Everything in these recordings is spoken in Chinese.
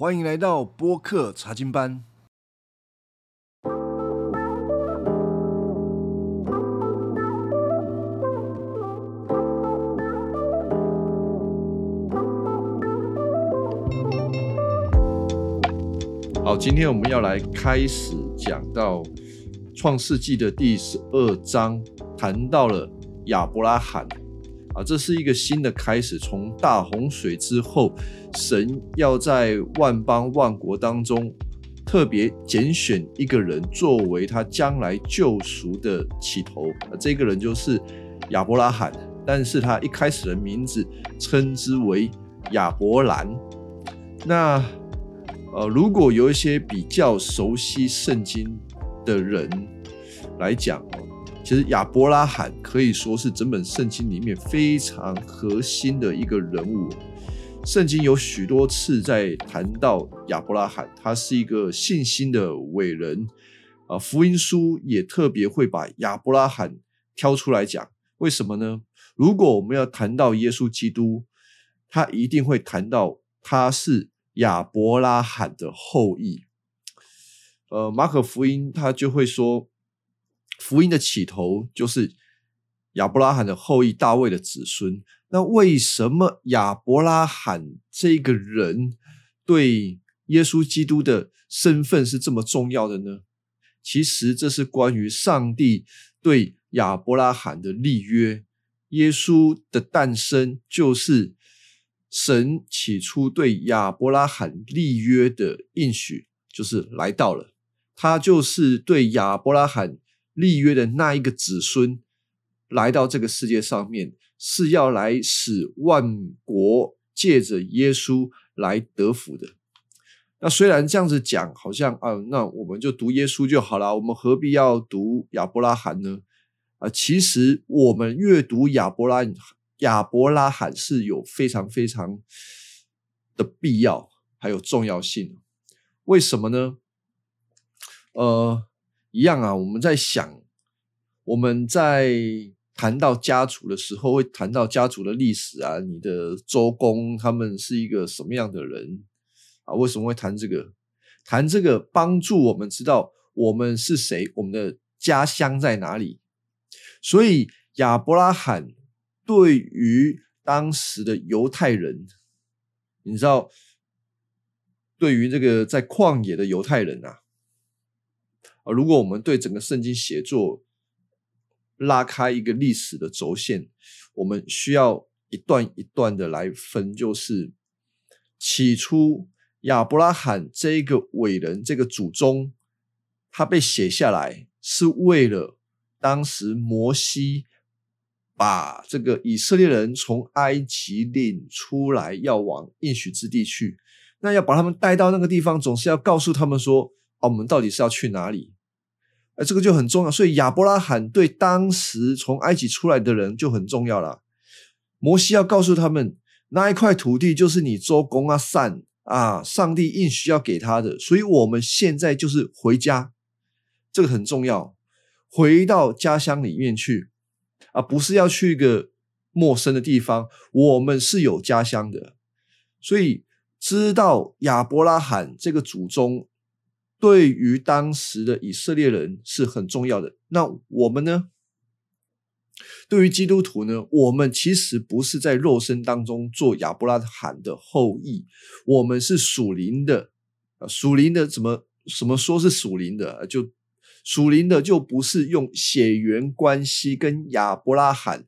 欢迎来到播客查经班。好，今天我们要来开始讲到创世纪的第十二章，谈到了亚伯拉罕啊，这是一个新的开始。从大洪水之后，神要在万邦万国当中特别拣选一个人作为他将来救赎的起头，这个人就是亚伯拉罕。但是他一开始的名字称之为亚伯兰。那呃，如果有一些比较熟悉圣经的人来讲，其实亚伯拉罕可以说是整本圣经里面非常核心的一个人物。圣经有许多次在谈到亚伯拉罕，他是一个信心的伟人啊。福音书也特别会把亚伯拉罕挑出来讲，为什么呢？如果我们要谈到耶稣基督，他一定会谈到他是亚伯拉罕的后裔。呃，马可福音他就会说，福音的起头就是亚伯拉罕的后裔，大卫的子孙。那为什么亚伯拉罕这个人对耶稣基督的身份是这么重要的呢？其实这是关于上帝对亚伯拉罕的立约。耶稣的诞生就是神起初对亚伯拉罕立约的应许，就是来到了，他就是对亚伯拉罕立约的那一个子孙，来到这个世界上面，是要来使万国借着耶稣来得福的。那虽然这样子讲，好像啊，那我们就读耶稣就好了，我们何必要读亚伯拉罕呢？啊，其实我们阅读亚伯拉亚伯拉罕是有非常非常的必要，还有重要性。为什么呢？呃，一样啊，我们在想，我们在谈到家族的时候，会谈到家族的历史啊，你的周公他们是一个什么样的人啊？为什么会谈这个？谈这个帮助我们知道我们是谁，我们的家乡在哪里。所以亚伯拉罕对于当时的犹太人，你知道，对于这个在旷野的犹太人啊，啊，如果我们对整个圣经写作拉开一个历史的轴线，我们需要一段一段的来分，就是起初亚伯拉罕这个伟人，这个祖宗，他被写下来是为了。当时摩西把这个以色列人从埃及领出来，要往应许之地去。那要把他们带到那个地方，总是要告诉他们说：“哦，我们到底是要去哪里？”哎，这个就很重要。所以亚伯拉罕对当时从埃及出来的人就很重要了。摩西要告诉他们，那一块土地就是你周公啊、善啊，上帝应许要给他的。所以我们现在就是回家，这个很重要。回到家乡里面去，而不是要去一个陌生的地方。我们是有家乡的，所以知道亚伯拉罕这个祖宗对于当时的以色列人是很重要的。那我们呢？对于基督徒呢？我们其实不是在肉身当中做亚伯拉罕的后裔，我们是属灵的。属灵的怎么什么说是属灵的？就。属灵的就不是用血缘关系跟亚伯拉罕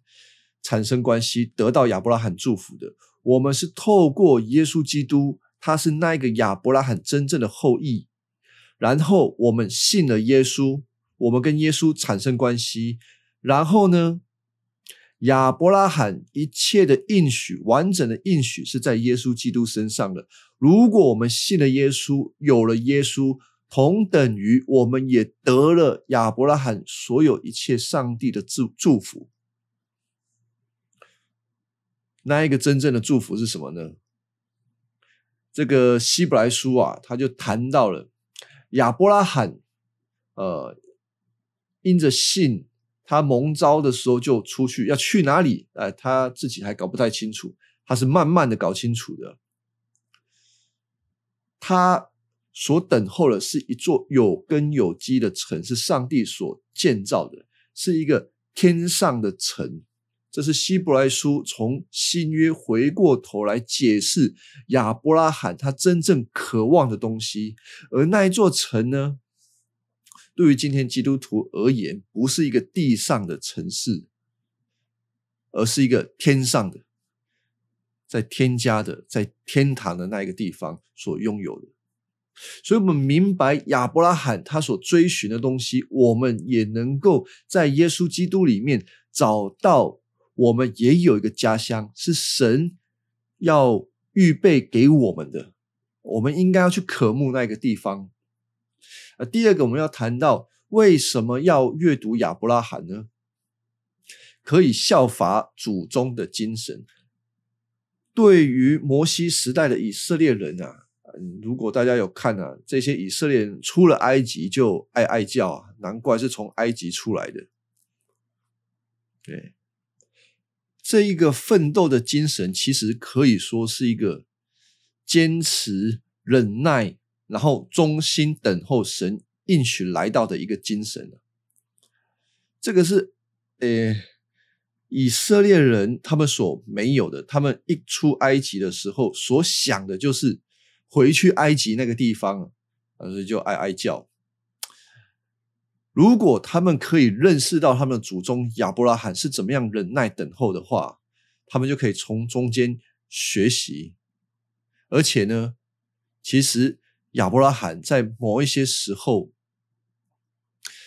产生关系得到亚伯拉罕祝福的，我们是透过耶稣基督，他是那一个亚伯拉罕真正的后裔，然后我们信了耶稣，我们跟耶稣产生关系，然后呢，亚伯拉罕一切的应许，完整的应许是在耶稣基督身上的。如果我们信了耶稣，有了耶稣。同等于我们也得了亚伯拉罕所有一切上帝的祝祝福。那一个真正的祝福是什么呢？这个希伯来书啊，他就谈到了亚伯拉罕，呃，因着信，他蒙召的时候就出去，要去哪里？哎，他自己还搞不太清楚，他是慢慢的搞清楚的。他所等候的是一座有根有基的城，是上帝所建造的，是一个天上的城。这是希伯来书从新约回过头来解释亚伯拉罕他真正渴望的东西，而那一座城呢，对于今天基督徒而言，不是一个地上的城市，而是一个天上的，在添加的，在天堂的那一个地方所拥有的。所以，我们明白亚伯拉罕他所追寻的东西，我们也能够在耶稣基督里面找到。我们也有一个家乡，是神要预备给我们的，我们应该要去渴慕那个地方。啊，第二个我们要谈到为什么要阅读亚伯拉罕呢？可以效法祖宗的精神。对于摩西时代的以色列人啊，如果大家有看啊，这些以色列人出了埃及就爱爱叫啊，难怪是从埃及出来的。对。这一个奋斗的精神，其实可以说是一个坚持、忍耐，然后忠心等候神应许来到的一个精神这个是呃以色列人他们所没有的。他们一出埃及的时候，所想的就是回去埃及那个地方，所以就哀哀叫。如果他们可以认识到他们的祖宗亚伯拉罕是怎么样忍耐等候的话，他们就可以从中间学习。而且呢，其实亚伯拉罕在某一些时候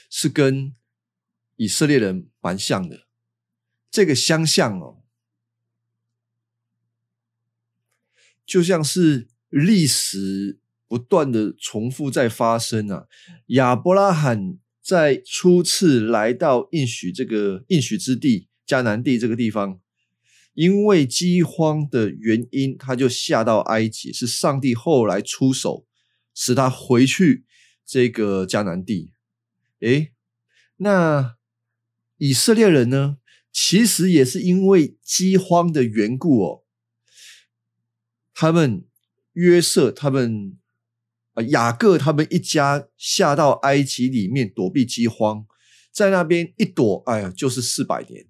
是跟以色列人蛮像的。这个相像哦，就像是历史不断的重复在发生啊，亚伯拉罕。在初次来到应许这个应许之地迦南地这个地方，因为饥荒的原因，他就下到埃及。是上帝后来出手，使他回去这个迦南地。诶，那以色列人呢？其实也是因为饥荒的缘故哦，他们约瑟他们。啊，雅各他们一家下到埃及里面躲避饥荒，在那边一躲，哎呀，就是四百年。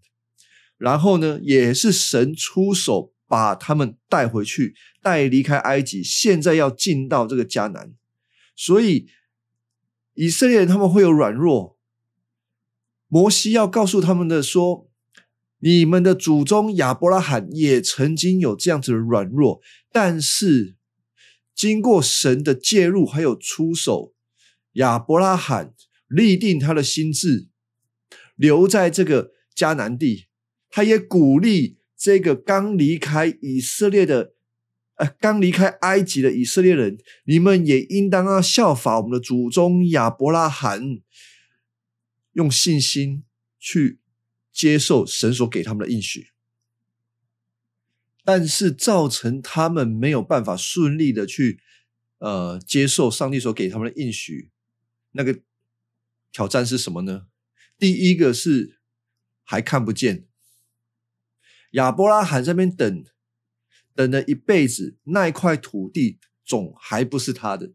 然后呢，也是神出手把他们带回去，带离开埃及，现在要进到这个迦南。所以以色列人他们会有软弱，摩西要告诉他们的说：你们的祖宗亚伯拉罕也曾经有这样子的软弱，但是。经过神的介入，还有出手，亚伯拉罕立定他的心智，留在这个迦南地。他也鼓励这个刚离开以色列的，呃，刚离开埃及的以色列人，你们也应当要效法我们的祖宗亚伯拉罕，用信心去接受神所给他们的应许。但是造成他们没有办法顺利的去呃接受上帝所给他们的应许，那个挑战是什么呢？第一个是还看不见，亚伯拉罕这边等等了一辈子，那一块土地总还不是他的。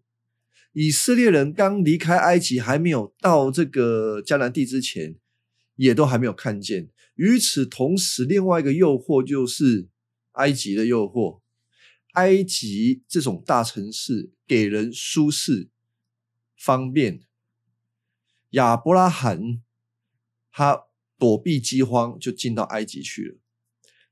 以色列人刚离开埃及，还没有到这个迦南地之前，也都还没有看见。与此同时，另外一个诱惑就是。埃及的诱惑，埃及这种大城市给人舒适、方便。亚伯拉罕他躲避饥荒，就进到埃及去了。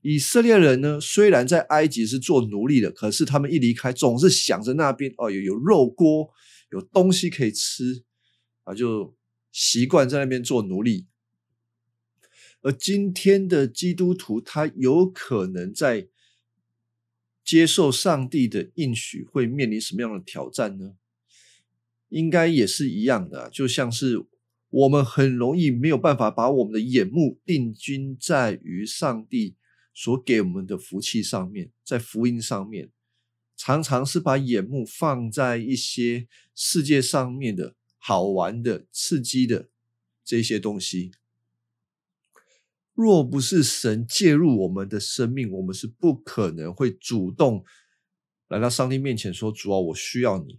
以色列人呢，虽然在埃及是做奴隶的，可是他们一离开，总是想着那边哦，有有肉锅，有东西可以吃啊，就习惯在那边做奴隶。而今天的基督徒，他有可能在。接受上帝的应许会面临什么样的挑战呢？应该也是一样的，就像是我们很容易没有办法把我们的眼目定睛在于上帝所给我们的福气上面，在福音上面，常常是把眼目放在一些世界上面的好玩的、刺激的这些东西。若不是神介入我们的生命，我们是不可能会主动来到上帝面前说：“主啊，我需要你。”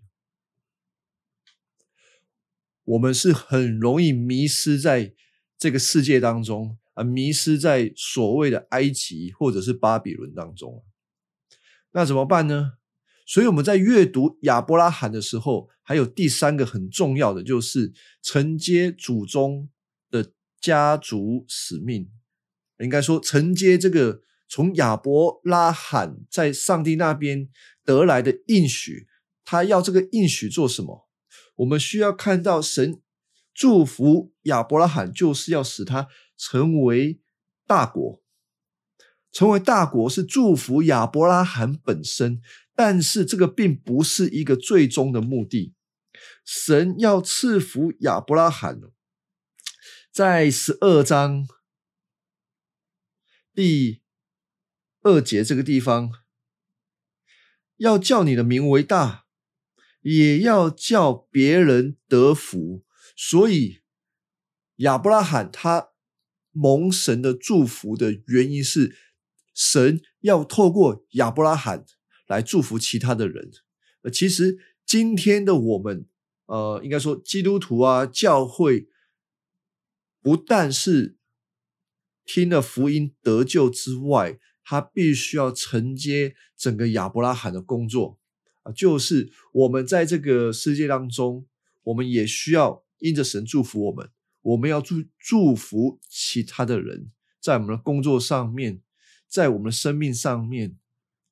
我们是很容易迷失在这个世界当中啊，迷失在所谓的埃及或者是巴比伦当中。那怎么办呢？所以我们在阅读亚伯拉罕的时候，还有第三个很重要的，就是承接祖宗的家族使命。应该说，承接这个从亚伯拉罕在上帝那边得来的应许，他要这个应许做什么？我们需要看到神祝福亚伯拉罕，就是要使他成为大国。成为大国是祝福亚伯拉罕本身，但是这个并不是一个最终的目的。神要赐福亚伯拉罕，在十二章第二节这个地方，要叫你的名为大。也要叫别人得福，所以亚伯拉罕他蒙神的祝福的原因是，神要透过亚伯拉罕来祝福其他的人。呃，其实今天的我们，呃，应该说基督徒啊，教会不但是听了福音得救之外，他必须要承接整个亚伯拉罕的工作啊。就是我们在这个世界当中，我们也需要因着神祝福我们，我们要祝祝福其他的人，在我们的工作上面，在我们的生命上面，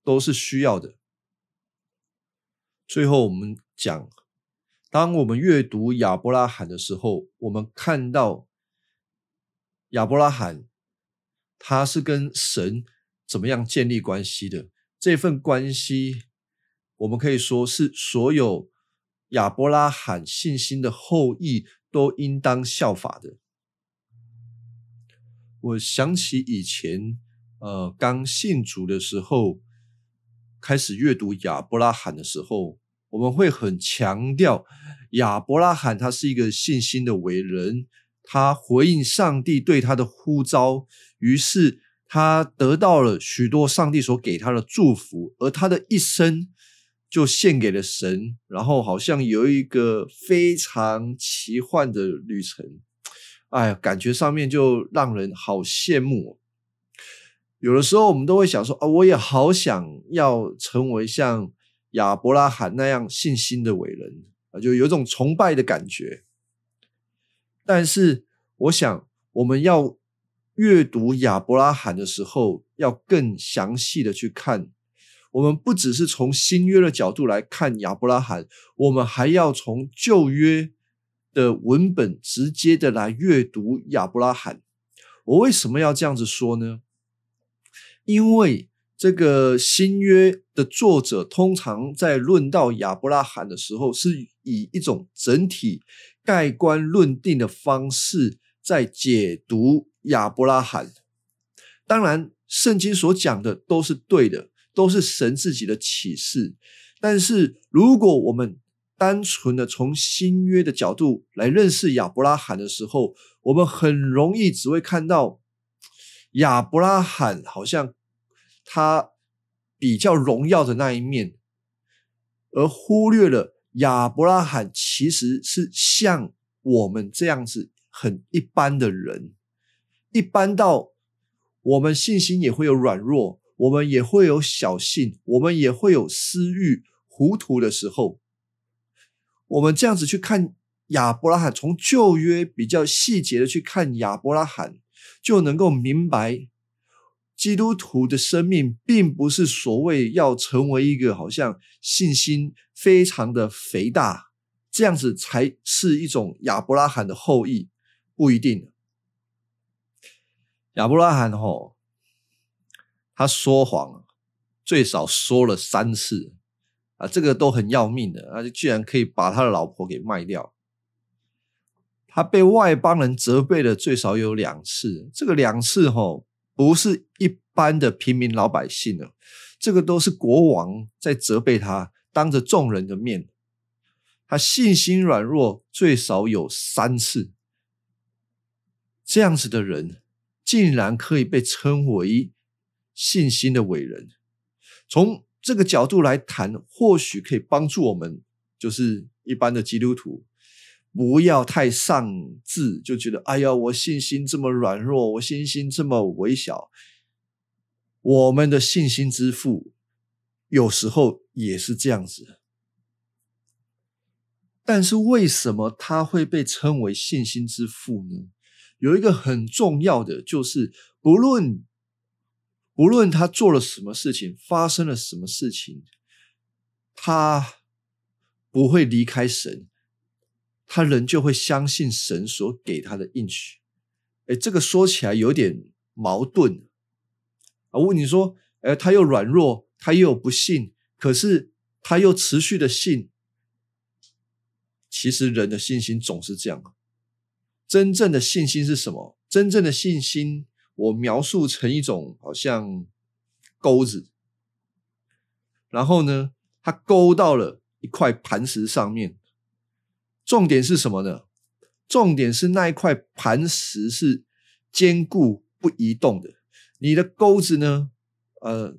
都是需要的。最后，我们讲，当我们阅读亚伯拉罕的时候，我们看到亚伯拉罕他是跟神怎么样建立关系的，这份关系。我们可以说是所有亚伯拉罕信心的后裔都应当效法的。我想起以前，呃，刚信主的时候，开始阅读亚伯拉罕的时候，我们会很强调亚伯拉罕他是一个信心的伟人，他回应上帝对他的呼召，于是他得到了许多上帝所给他的祝福，而他的一生。就献给了神，然后好像有一个非常奇幻的旅程，哎，感觉上面就让人好羡慕。有的时候我们都会想说啊，我也好想要成为像亚伯拉罕那样信心的伟人啊，就有种崇拜的感觉。但是我想，我们要阅读亚伯拉罕的时候，要更详细的去看。我们不只是从新约的角度来看亚伯拉罕，我们还要从旧约的文本直接的来阅读亚伯拉罕。我为什么要这样子说呢？因为这个新约的作者通常在论到亚伯拉罕的时候，是以一种整体盖棺论定的方式在解读亚伯拉罕。当然，圣经所讲的都是对的。都是神自己的启示，但是如果我们单纯的从新约的角度来认识亚伯拉罕的时候，我们很容易只会看到亚伯拉罕好像他比较荣耀的那一面，而忽略了亚伯拉罕其实是像我们这样子很一般的人，一般到我们信心也会有软弱。我们也会有小性，我们也会有私欲糊涂的时候。我们这样子去看亚伯拉罕，从旧约比较细节的去看亚伯拉罕，就能够明白，基督徒的生命并不是所谓要成为一个好像信心非常的肥大，这样子才是一种亚伯拉罕的后裔，不一定。亚伯拉罕吼。他说谎，最少说了三次啊，这个都很要命的啊！居然可以把他的老婆给卖掉。他被外邦人责备了最少有两次，这个两次吼不是一般的平民老百姓了，这个都是国王在责备他，当着众人的面，他信心软弱最少有三次。这样子的人，竟然可以被称为。信心的伟人，从这个角度来谈，或许可以帮助我们，就是一般的基督徒，不要太丧志，就觉得哎呀，我信心这么软弱，我信心这么微小。我们的信心之父有时候也是这样子，但是为什么他会被称为信心之父呢？有一个很重要的，就是不论不论他做了什么事情，发生了什么事情，他不会离开神，他仍旧会相信神所给他的应许。哎，这个说起来有点矛盾啊。我问你说，哎，他又软弱，他又不信，可是他又持续的信。其实人的信心总是这样。真正的信心是什么？真正的信心，我描述成一种好像钩子，然后呢，它勾到了一块磐石上面。重点是什么呢？重点是那一块磐石是坚固不移动的。你的钩子呢？呃，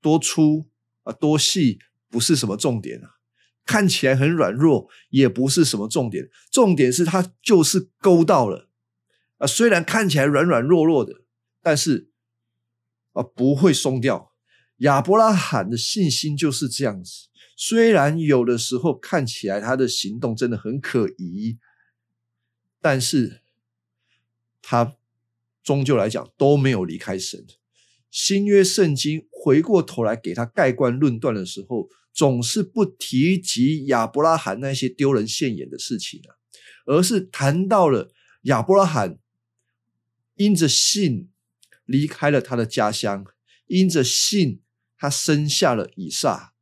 多粗啊，多细不是什么重点啊。看起来很软弱，也不是什么重点。重点是它就是勾到了啊。虽然看起来软软弱弱的，但是啊不会松掉。亚伯拉罕的信心就是这样子。虽然有的时候看起来他的行动真的很可疑，但是他。终究来讲都没有离开神。新约圣经回过头来给他盖棺论断的时候，总是不提及亚伯拉罕那些丢人现眼的事情啊，而是谈到了亚伯拉罕因着信离开了他的家乡，因着信他生下了以撒，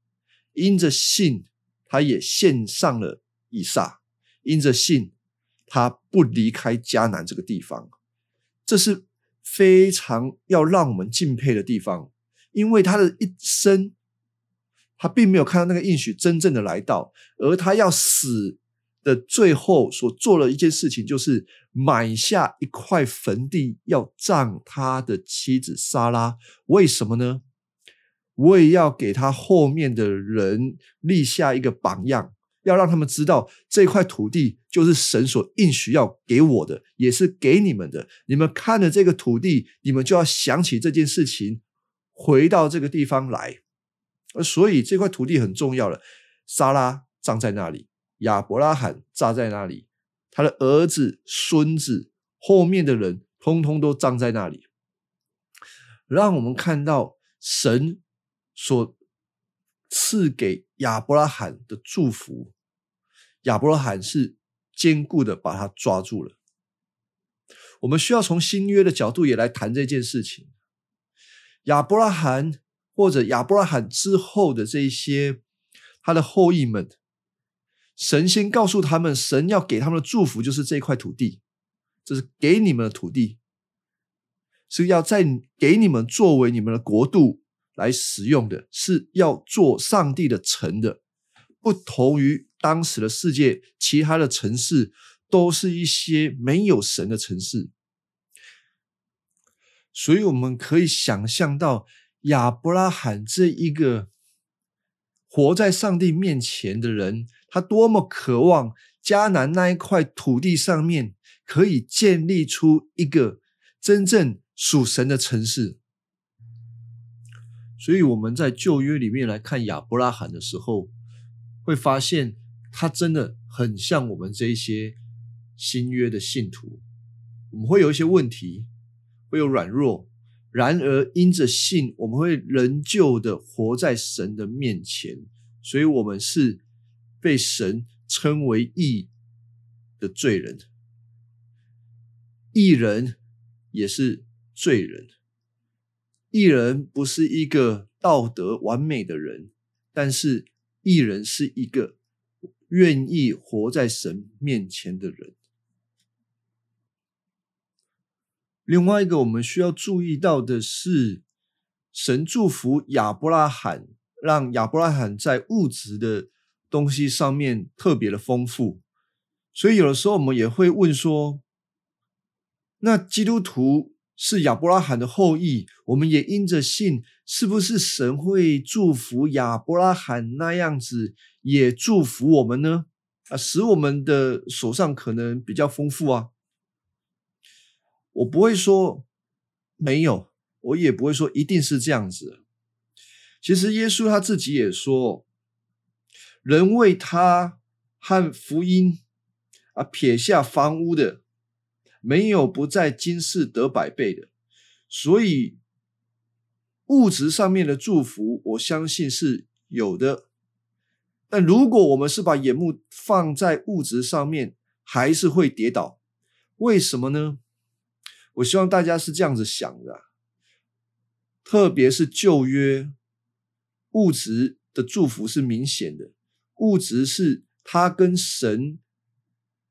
因着信他也献上了以撒，因着信他不离开迦南这个地方。这是非常要让我们敬佩的地方，因为他的一生，他并没有看到那个应许真正的来到，而他要死的最后所做了一件事情，就是买下一块坟地，要葬他的妻子莎拉。为什么呢？我也要给他后面的人立下一个榜样。要让他们知道这块土地就是神所应许要给我的，也是给你们的。你们看了这个土地，你们就要想起这件事情，回到这个地方来。所以这块土地很重要了。莎拉葬在那里，亚伯拉罕葬在那里，他的儿子、孙子、后面的人，通通都葬在那里。让我们看到神所赐给亚伯拉罕的祝福。亚伯拉罕是坚固的把他抓住了。我们需要从新约的角度也来谈这件事情。亚伯拉罕或者亚伯拉罕之后的这些他的后裔们，神先告诉他们，神要给他们的祝福就是这块土地，这是给你们的土地，是要在给你们作为你们的国度来使用的，是要做上帝的城的，不同于。当时的世界，其他的城市都是一些没有神的城市，所以我们可以想象到亚伯拉罕这一个活在上帝面前的人，他多么渴望迦南那一块土地上面可以建立出一个真正属神的城市。所以我们在旧约里面来看亚伯拉罕的时候，会发现。他真的很像我们这一些新约的信徒，我们会有一些问题，会有软弱，然而因着信，我们会仍旧的活在神的面前，所以我们是被神称为义的罪人，义人也是罪人，义人不是一个道德完美的人，但是义人是一个。愿意活在神面前的人。另外一个我们需要注意到的是，神祝福亚伯拉罕，让亚伯拉罕在物质的东西上面特别的丰富。所以有的时候我们也会问说：那基督徒是亚伯拉罕的后裔，我们也因着信，是不是神会祝福亚伯拉罕那样子，也祝福我们呢？啊，使我们的手上可能比较丰富啊。我不会说没有，我也不会说一定是这样子。其实耶稣他自己也说，人为他和福音啊撇下房屋的，没有不在今世得百倍的。所以物质上面的祝福，我相信是有的。但如果我们是把眼目放在物质上面，还是会跌倒。为什么呢？我希望大家是这样子想的，特别是旧约，物质的祝福是明显的，物质是它跟神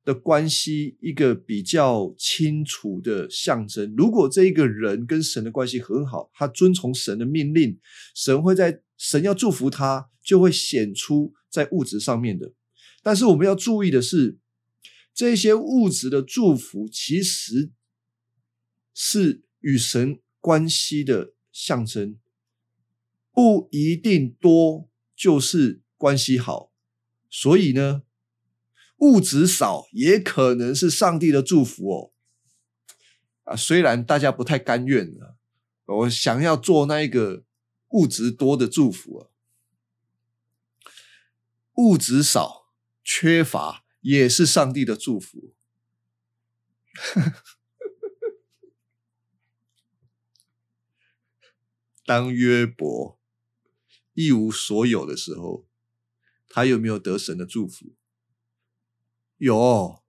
的关系一个比较清楚的象征。如果这一个人跟神的关系很好，他遵从神的命令，神会在神要祝福他，就会显出。在物质上面的，但是我们要注意的是，这些物质的祝福其实是与神关系的象征，不一定多就是关系好。所以呢，物质少也可能是上帝的祝福哦。啊，虽然大家不太甘愿啊，我想要做那一个物质多的祝福啊。物质少、缺乏也是上帝的祝福。当约伯一无所有的时候，他有没有得神的祝福？有。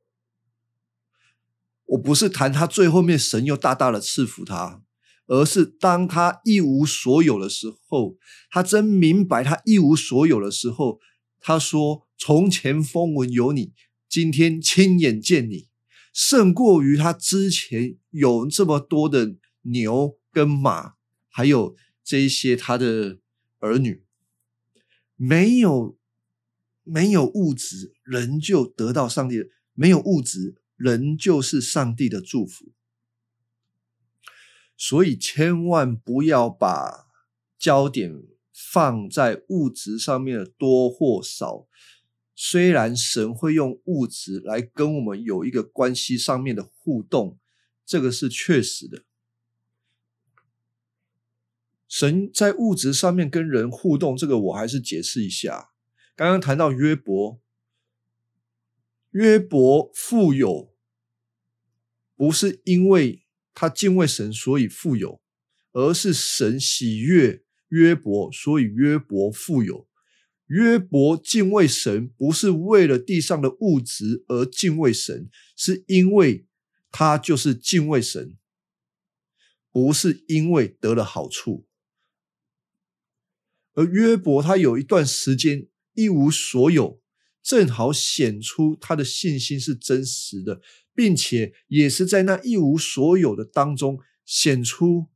我不是谈他最后面神又大大的赐福他，而是当他一无所有的时候，他真明白他一无所有的时候。他说：“从前风闻有你，今天亲眼见你，胜过于他之前有这么多的牛跟马，还有这一些他的儿女。没有没有物质，人就得到上帝；没有物质，人就是上帝的祝福。所以千万不要把焦点。”放在物质上面的多或少，虽然神会用物质来跟我们有一个关系上面的互动，这个是确实的。神在物质上面跟人互动，这个我还是解释一下。刚刚谈到约伯，约伯富有，不是因为他敬畏神所以富有，而是神喜悦。约伯，所以约伯富有。约伯敬畏神，不是为了地上的物质而敬畏神，是因为他就是敬畏神，不是因为得了好处。而约伯他有一段时间一无所有，正好显出他的信心是真实的，并且也是在那一无所有的当中显出。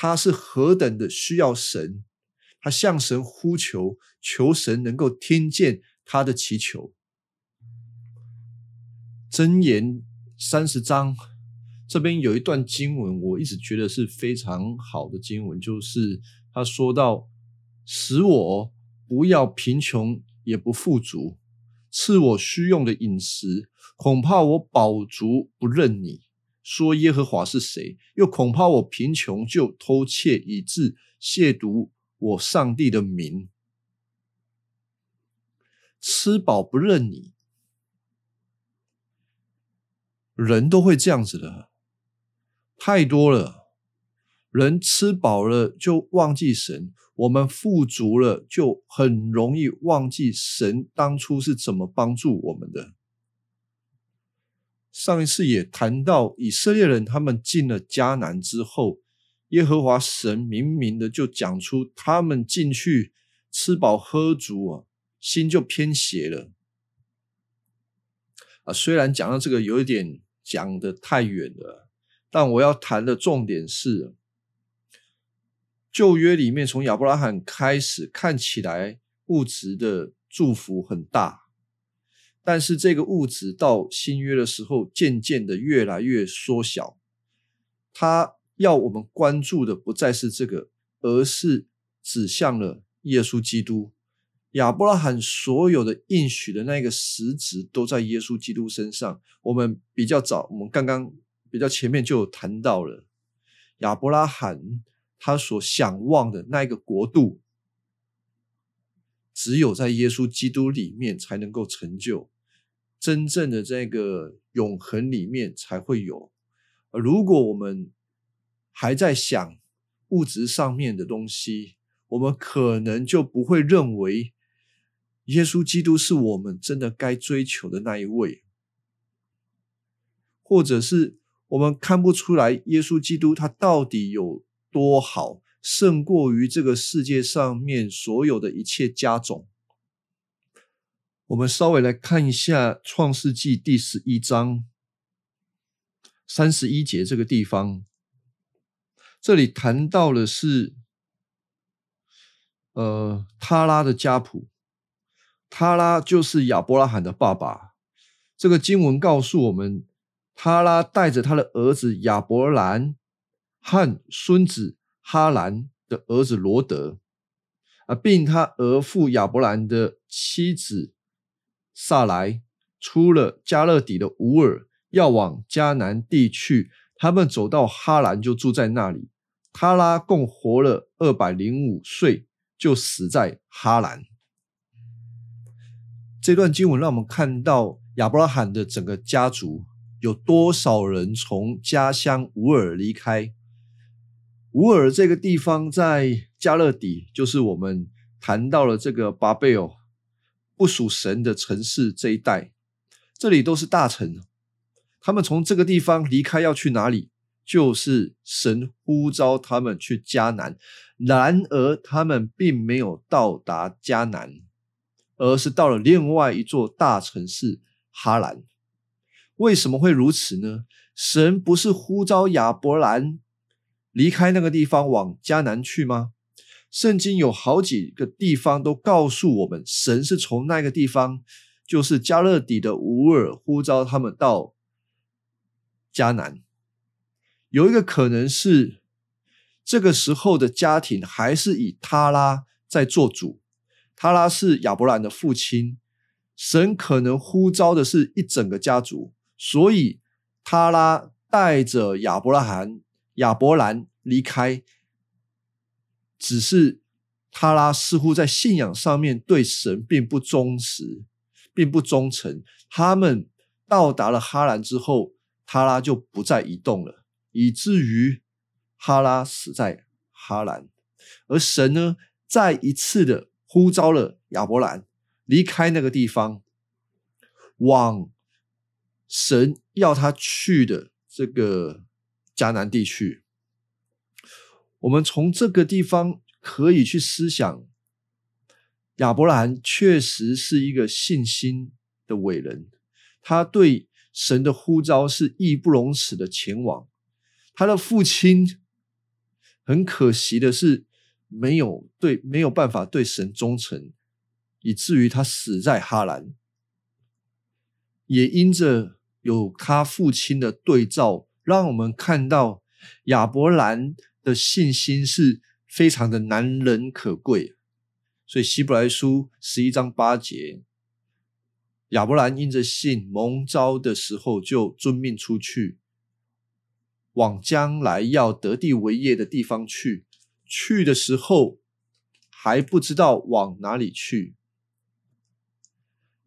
他是何等的需要神，他向神呼求，求神能够听见他的祈求。箴言三十章这边有一段经文，我一直觉得是非常好的经文，就是他说到：“使我不要贫穷，也不富足，赐我需用的饮食，恐怕我饱足不认你。”说耶和华是谁？又恐怕我贫穷就偷窃，以致亵渎我上帝的名。吃饱不认你，人都会这样子的，太多了。人吃饱了就忘记神，我们富足了就很容易忘记神当初是怎么帮助我们的。上一次也谈到以色列人，他们进了迦南之后，耶和华神明明的就讲出，他们进去吃饱喝足啊，心就偏邪了。啊，虽然讲到这个有一点讲的太远了，但我要谈的重点是，旧约里面从亚伯拉罕开始，看起来物质的祝福很大。但是这个物质到新约的时候，渐渐的越来越缩小，它要我们关注的不再是这个，而是指向了耶稣基督。亚伯拉罕所有的应许的那个实质都在耶稣基督身上。我们比较早，我们刚刚比较前面就有谈到了亚伯拉罕他所想望的那一个国度，只有在耶稣基督里面才能够成就，真正的这个永恒里面才会有。如果我们还在想物质上面的东西，我们可能就不会认为。耶稣基督是我们真的该追求的那一位，或者是我们看不出来耶稣基督他到底有多好，胜过于这个世界上面所有的一切家种。我们稍微来看一下《创世纪》第十一章三十一节这个地方，这里谈到的是，呃，他拉的家谱。他拉就是亚伯拉罕的爸爸。这个经文告诉我们，他拉带着他的儿子亚伯兰和孙子哈兰的儿子罗德啊，并他儿父亚伯兰的妻子萨莱，出了加勒底的乌尔，要往迦南地去。他们走到哈兰，就住在那里。他拉共活了二百零五岁，就死在哈兰。这段经文让我们看到亚伯拉罕的整个家族有多少人从家乡乌尔离开。乌尔这个地方在加勒底，就是我们谈到了这个巴贝尔不属神的城市这一带，这里都是大城。他们从这个地方离开要去哪里？就是神呼召他们去迦南，然而他们并没有到达迦南。而是到了另外一座大城市哈兰，为什么会如此呢？神不是呼召亚伯兰离开那个地方往迦南去吗？圣经有好几个地方都告诉我们，神是从那个地方，就是加勒底的乌尔呼召他们到迦南。有一个可能是，这个时候的家庭还是以他拉在做主。他拉是亚伯兰的父亲，神可能呼召的是一整个家族，所以他拉带着亚伯拉罕、亚伯兰离开。只是他拉似乎在信仰上面对神并不忠实，并不忠诚。他们到达了哈兰之后，他拉就不再移动了，以至于哈拉死在哈兰，而神呢，再一次的。呼召了亚伯兰离开那个地方，往神要他去的这个迦南地区。我们从这个地方可以去思想，亚伯兰确实是一个信心的伟人，他对神的呼召是义不容辞的前往。他的父亲很可惜的是。没有对，没有办法对神忠诚，以至于他死在哈兰。也因着有他父亲的对照，让我们看到亚伯兰的信心是非常的难能可贵。所以希伯来书十一章八节，亚伯兰因着信蒙召的时候，就遵命出去，往将来要得地为业的地方去。去的时候还不知道往哪里去，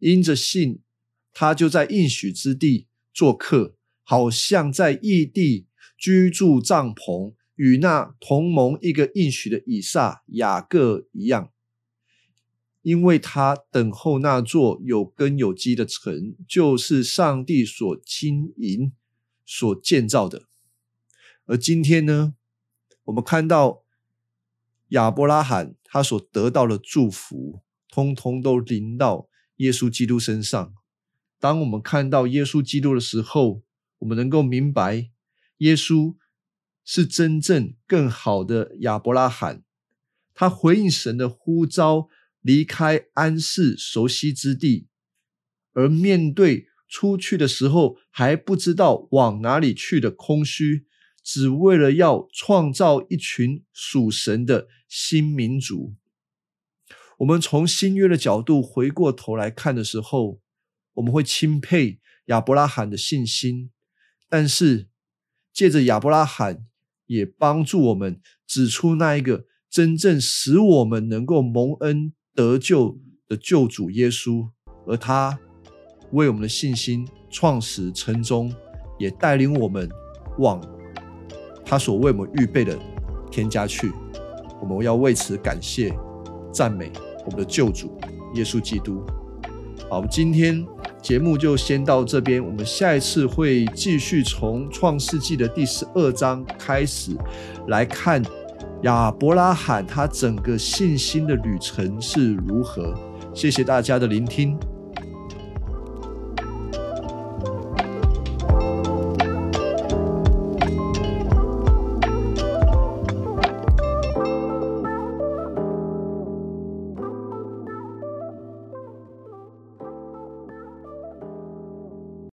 因着信，他就在应许之地做客，好像在异地居住帐篷，与那同盟一个应许的以撒、雅各一样。因为他等候那座有根有基的城，就是上帝所经营、所建造的。而今天呢，我们看到。亚伯拉罕他所得到的祝福，通通都临到耶稣基督身上。当我们看到耶稣基督的时候，我们能够明白，耶稣是真正更好的亚伯拉罕。他回应神的呼召，离开安适熟悉之地，而面对出去的时候还不知道往哪里去的空虚，只为了要创造一群属神的新民族。我们从新约的角度回过头来看的时候，我们会钦佩亚伯拉罕的信心，但是借着亚伯拉罕，也帮助我们指出那一个真正使我们能够蒙恩得救的救主耶稣，而他为我们的信心创始成终，也带领我们往他所为我们预备的添加去。我们要为此感谢、赞美。我们的救主耶稣基督。好，我们今天节目就先到这边，我们下一次会继续从创世纪的第十二章开始来看亚伯拉罕他整个信心的旅程是如何。谢谢大家的聆听。